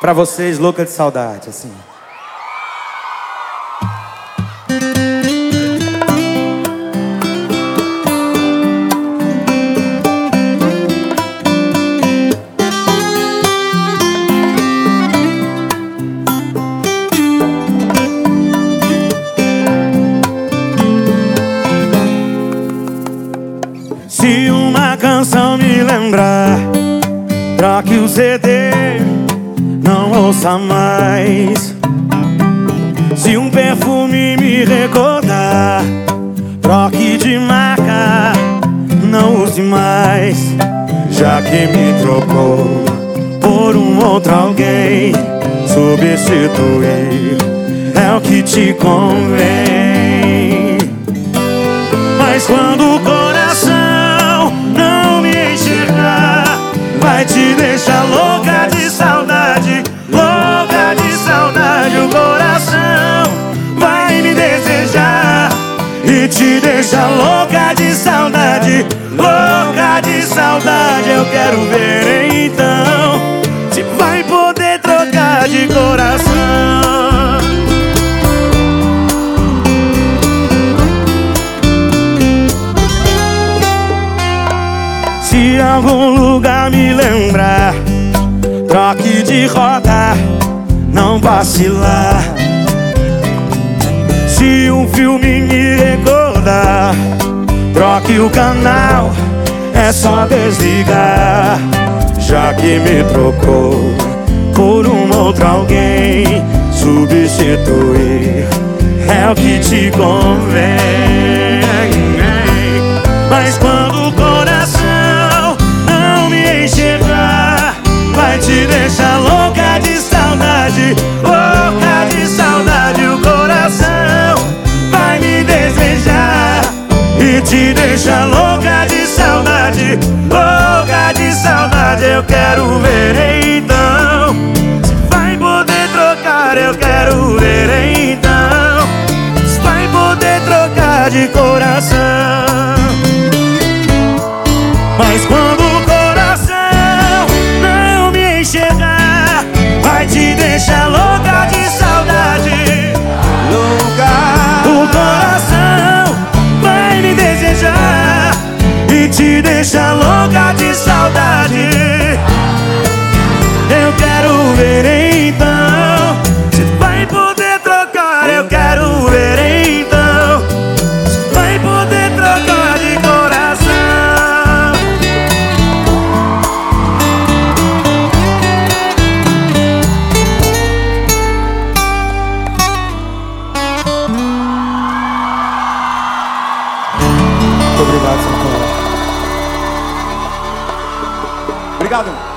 Pra vocês, louca de saudade, assim. Se uma canção me lembrar, troque o CD, ouça mais. Se um perfume me recordar, troque de marca, não use mais. Já que me trocou por um outro alguém, substituir é o que te convém. Mas quando te deixar louca de saudade, louca de saudade. Eu quero ver então se vai poder trocar de coração. Se algum lugar me lembrar, troque de rota, não vacilar. Se um filme me recordar, troque o canal, é só desligar. Já que me trocou por um outro alguém, substituir é o que te convém. Mas quando o coração não me enxergar, vai te deixar louca de saudade, te deixar louca de saudade, louca de saudade. Eu quero ver então se vai poder trocar. Eu quero ver então se vai poder trocar de coração. Te deixar louca de saudade. Eu quero ver então Obrigado.